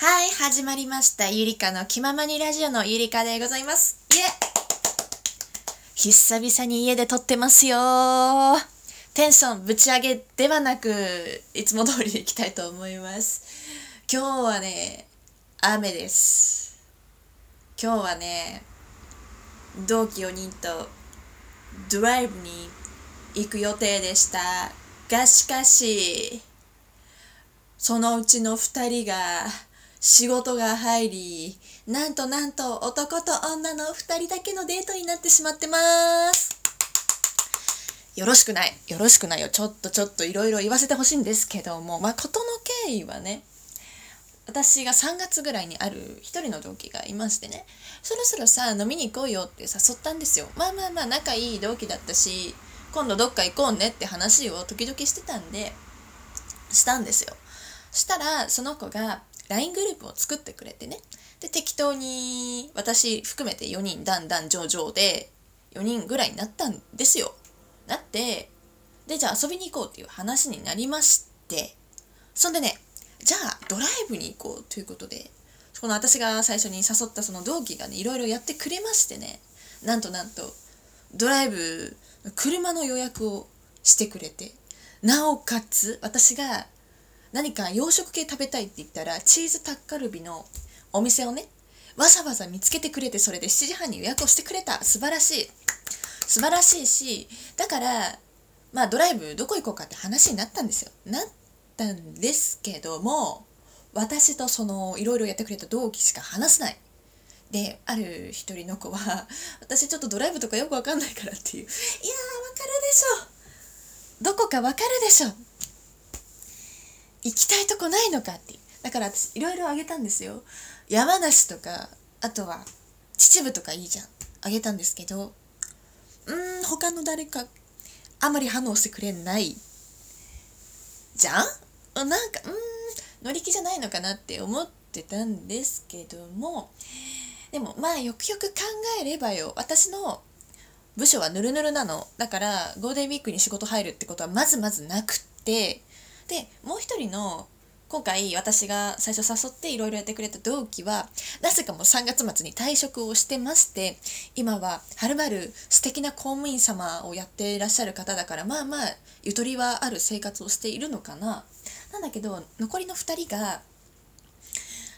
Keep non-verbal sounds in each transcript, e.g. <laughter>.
はい、始まりました。ゆりかの気ままにラジオのゆりかでございます。いえ久々に家で撮ってますよテンションぶち上げではなく、いつも通りでいきたいと思います。今日はね、雨です。今日はね、同期4人とドライブに行く予定でした。がしかし、そのうちの2人が仕事が入り、なんとなんと男と女の2人だけのデートになってしまってます。よろしくない。よろしくないよ。ちょっとちょっといろいろ言わせてほしいんですけども、まあ、ことの経緯はね、私が3月ぐらいにある一人の同期がいましてね、そろそろさ、飲みに行こうよって誘ったんですよ。まあまあまあ、仲いい同期だったし、今度どっか行こうねって話を時々してたんで、したんですよ。したら、その子が LINE グループを作ってくれてね。で、適当に私含めて4人、だんだん上々で4人ぐらいになったんですよ。なって、で、じゃあ遊びに行こうっていう話になりまして、そんでね、じゃあドライブに行こうということで、この私が最初に誘ったその同期がね、いろいろやってくれましてね、なんとなんと、ドライブ、車の予約をしてくれて、なおかつ、私が何か洋食系食べたいって言ったら、チーズタッカルビのお店をね、わざわざ見つけてくれて、それで7時半に予約をしてくれた。素晴らしい。素晴らしいし、だから、まあドライブどこ行こうかって話になったんですよ。なったんですけども、私とそのいろいろやってくれた同期しか話せない。で、ある一人の子は、私ちょっとドライブとかよくわかんないからっていう。いやー、わかるでしょ。どこかわかるでしょ。行きたいとこないのかって。だから私いろいろあげたんですよ。山梨とか、あとは秩父とかいいじゃん。あげたんですけど、うーん、他の誰か、あまり反応してくれない。じゃん？なんか、うん、乗り気じゃないのかなって思ってたんですけども、でもまあよくよく考えればよ、私の部署はヌルヌルなの。だからゴールデンウィークに仕事入るってことはまずまずなくって、で、もう一人の今回私が最初誘っていろいろやってくれた同期はなぜかもう3月末に退職をしてまして今ははるばる素敵な公務員様をやっていらっしゃる方だからまあまあゆとりはある生活をしているのかな。なんだけど残りの2人が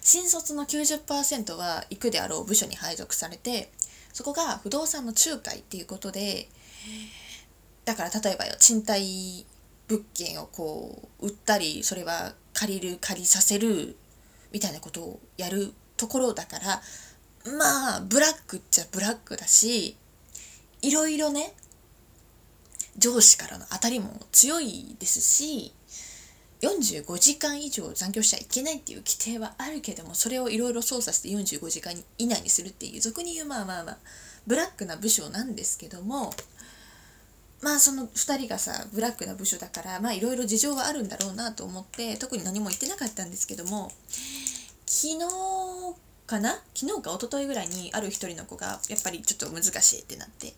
新卒の90%は行くであろう部署に配属されてそこが不動産の仲介っていうことでだから例えばよ賃貸物件をこう売ったりそれは借りる借りさせるみたいなことをやるところだからまあブラックっちゃブラックだしいろいろね上司からの当たりも強いですし45時間以上残業しちゃいけないっていう規定はあるけどもそれをいろいろ操作して45時間以内にするっていう俗に言うまあまあまあブラックな部署なんですけどもまあその2人がさブラックな部署だからまあいろいろ事情があるんだろうなと思って特に何も言ってなかったんですけども昨日かな？昨日か一昨日ぐらいにある一人の子がやっぱりちょっと難しいってなって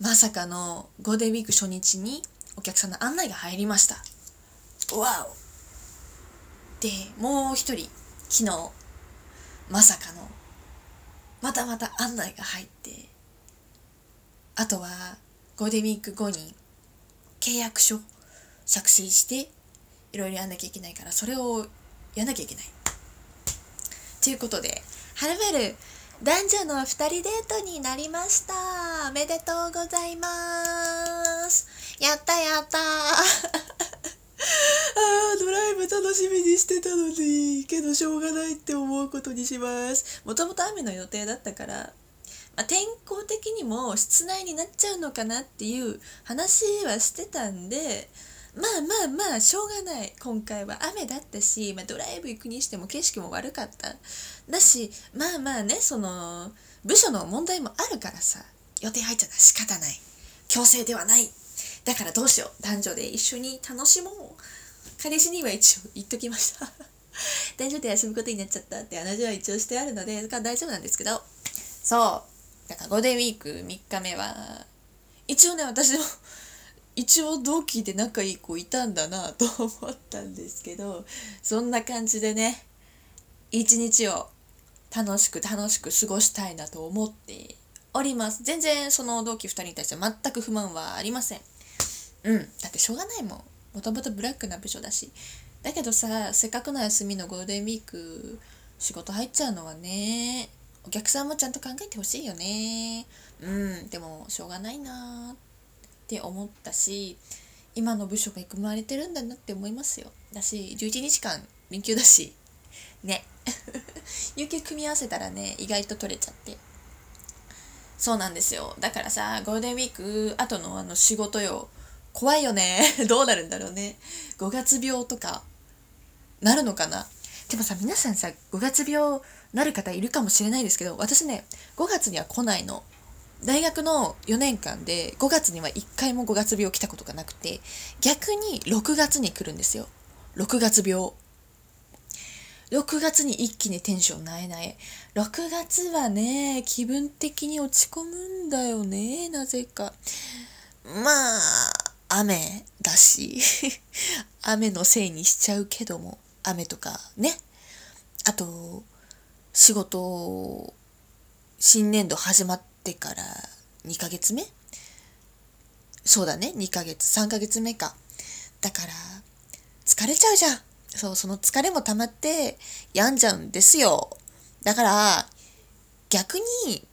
まさかのゴールデンウィーク初日にお客さんの案内が入りました。わお！でもう一人昨日まさかのまたまた案内が入ってあとはゴールデンウィーク後に契約書作成していろいろやんなきゃいけないからそれをやんなきゃいけない。ということではるばる男女の2人デートになりました。おめでとうございます。やったやった。<laughs> あードライブ楽しみにしてたのにけどしょうがないって思うことにします。もともと雨の予定だったからまあ、天候的にも室内になっちゃうのかなっていう話はしてたんでまあまあまあしょうがない。今回は雨だったし、まあ、ドライブ行くにしても景色も悪かっただしまあまあねその部署の問題もあるからさ予定入っちゃったら仕方ない。強制ではない。だからどうしよう。男女で一緒に楽しもう。彼氏には一応言っときました。<laughs> 男女で休むことになっちゃったって話は一応してあるので大丈夫なんですけど。そう。だからゴールデンウィーク3日目は一応ね私の <laughs> 一応同期で仲いい子いたんだなと思ったんですけどそんな感じでね一日を楽しく楽しく過ごしたいなと思っております。全然その同期2人に対して全く不満はありません。うん。だってしょうがないもん。もともとブラックな部署だし。だけどさせっかくの休みのゴールデンウィーク仕事入っちゃうのはねお客さんもちゃんと考えてほしいよね。うんでもしょうがないなって思ったし今の部署が育まれてるんだなって思いますよ。だし11日間連休だしね。<laughs> 有給組み合わせたらね意外と取れちゃって。そうなんですよ。だからさゴールデンウィーク後のあの仕事よ。怖いよね。<laughs> どうなるんだろうね。5月病とかなるのかな。でもさ皆さんさ5月病なる方いるかもしれないですけど私ね5月には来ないの。大学の4年間で5月には1回も5月病来たことがなくて逆に6月に来るんですよ。6月病。6月に一気にテンションなえない6月はね気分的に落ち込むんだよねなぜか。まあ雨だし <laughs> 雨のせいにしちゃうけども雨とかね。あと仕事新年度始まってから2ヶ月目？そうだね2ヶ月3ヶ月目か。だから疲れちゃうじゃん。そうその疲れも溜まって病んじゃうんですよ。だから逆に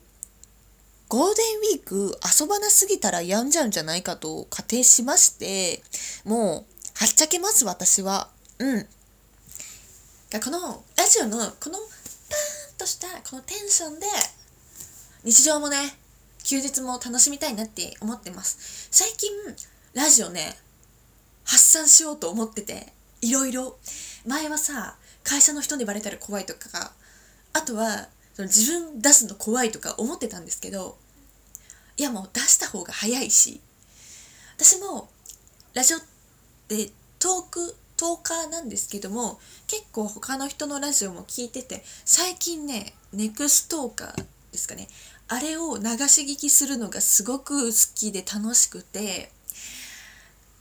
ゴールデンウィーク遊ばなすぎたら病んじゃうんじゃないかと仮定しましてもうはっちゃけます私は。うん。このラジオのこのとしたこのテンションで日常もね休日も楽しみたいなって思ってます。最近ラジオね発散しようと思ってていろいろ前はさ会社の人にバレたら怖いとかあとはその自分出すの怖いとか思ってたんですけどいやもう出した方が早いし私もラジオってトークトーカーなんですけども結構他の人のラジオも聞いてて最近ねネクストーカーですかね。あれを流し聞きするのがすごく好きで楽しくて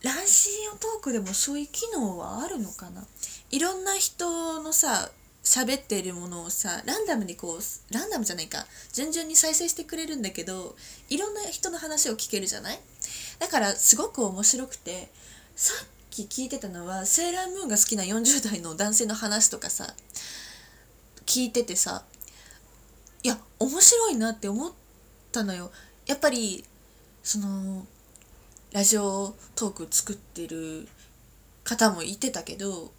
ラジオトークでもそういう機能はあるのかな？いろんな人のさ喋っているものをさランダムにこうランダムじゃないか。順々に再生してくれるんだけどいろんな人の話を聞けるじゃない？だからすごく面白くてさっき聞いてたのはセーラームーンが好きな40代の男性の話とかさ聞いててさいや面白いなって思ったのよ。やっぱりそのラジオトーク作ってる方もいてたけど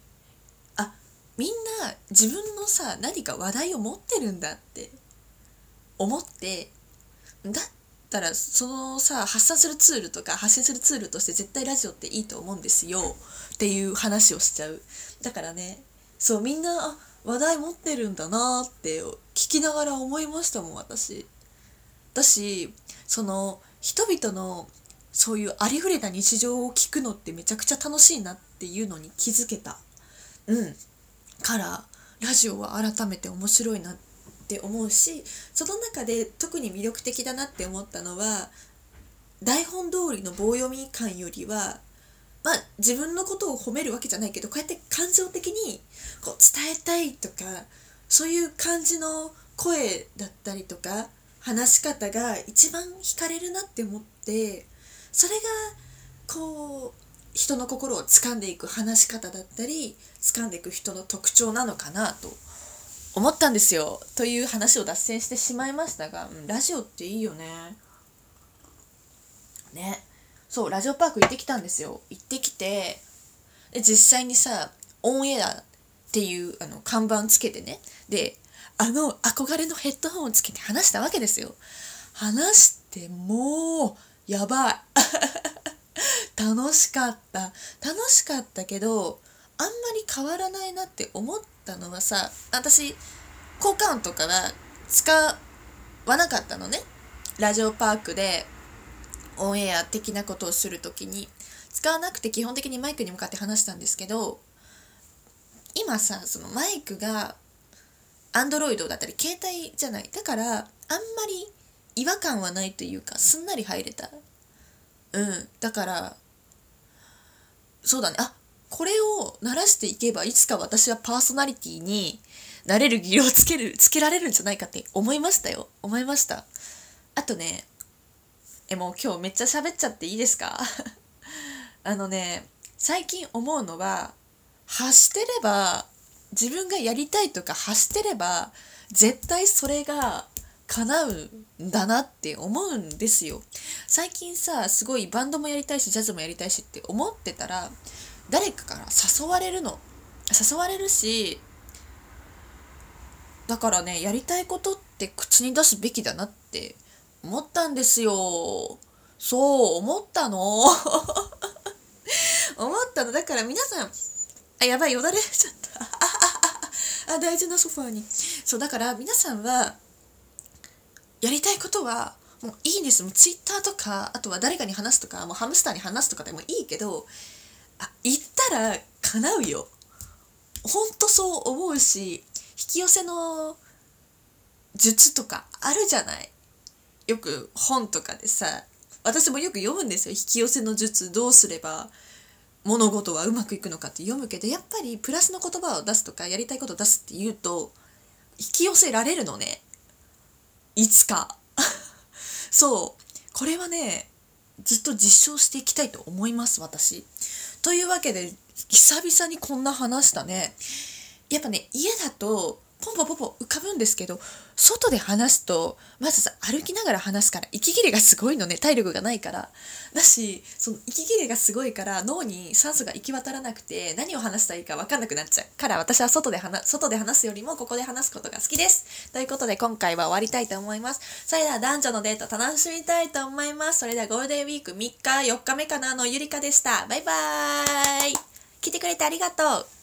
あみんな自分のさ何か話題を持ってるんだって思ってだったらそのさ発散するツールとか発信するツールとして絶対ラジオっていいと思うんですよ。っていう話をしちゃう。だからねそうみんな話題持ってるんだなって聞きながら思いましたもん私。だしその人々のそういうありふれた日常を聞くのってめちゃくちゃ楽しいなっていうのに気づけた。うん。からラジオは改めて面白いなっって思うしその中で特に魅力的だなって思ったのは台本通りの棒読み感よりはまあ自分のことを褒めるわけじゃないけどこうやって感情的にこう伝えたいとかそういう感じの声だったりとか話し方が一番惹かれるなって思ってそれがこう人の心を掴んでいく話し方だったり掴んでいく人の特徴なのかなと思ったんですよ。という話を脱線してしまいましたが、うん、ラジオっていいよね。ね。そうラジオパーク行ってきたんですよ。行ってきてで実際にさオンエアっていうあの看板つけてね。であの憧れのヘッドホンをつけて話したわけですよ。話してもうやばい。<laughs> 楽しかった。楽しかったけどあんまり変わらないなって思ったのはさ私効果音とかは使わなかったのね。ラジオパークでオンエア的なことをする時に。使わなくて基本的にマイクに向かって話したんですけど今さそのマイクがアンドロイドだったり携帯じゃない。だからあんまり違和感はないというかすんなり入れた。うん。だからそうだね。あこれを鳴らしていけばいつか私はパーソナリティになれる技量をつけるつけられるんじゃないかって思いましたよ。思いました。あとねえもう今日めっちゃ喋っちゃっていいですか？<laughs> あのね最近思うのは発してれば自分がやりたいとか発してれば絶対それが叶うんだなって思うんですよ。最近さすごいバンドもやりたいしジャズもやりたいしって思ってたら誰かから誘われるの。誘われるしだからねやりたいことって口に出すべきだなって思ったんですよ。そう思ったの。<laughs> 思ったの。だから皆さんあやばいよだれちゃった。<laughs> あ大事なソファーに。そうだから皆さんはやりたいことはもういいんです。もうツイッターとかあとは誰かに話すとかもうハムスターに話すとかでもいいけどあ言ったら叶うよ。ほんとそう思うし引き寄せの術とかあるじゃない。よく本とかでさ私もよく読むんですよ。引き寄せの術どうすれば物事はうまくいくのかって読むけどやっぱりプラスの言葉を出すとかやりたいことを出すって言うと引き寄せられるのね。いつか。<laughs> そう。これはねずっと実証していきたいと思います私。というわけで久々にこんな話したね。やっぱね家だとポンポンポンポン浮かぶんですけど外で話すとまずさ歩きながら話すから息切れがすごいのね体力がないから。だしその息切れがすごいから脳に酸素が行き渡らなくて何を話したらいいか分かんなくなっちゃう。から私は外で話外で話すよりもここで話すことが好きです。ということで今回は終わりたいと思います。それでは男女のデート楽しみたいと思います。それではゴールデンウィーク3日4日目かなのゆりかでした。バイバーイ。来てくれてありがとう。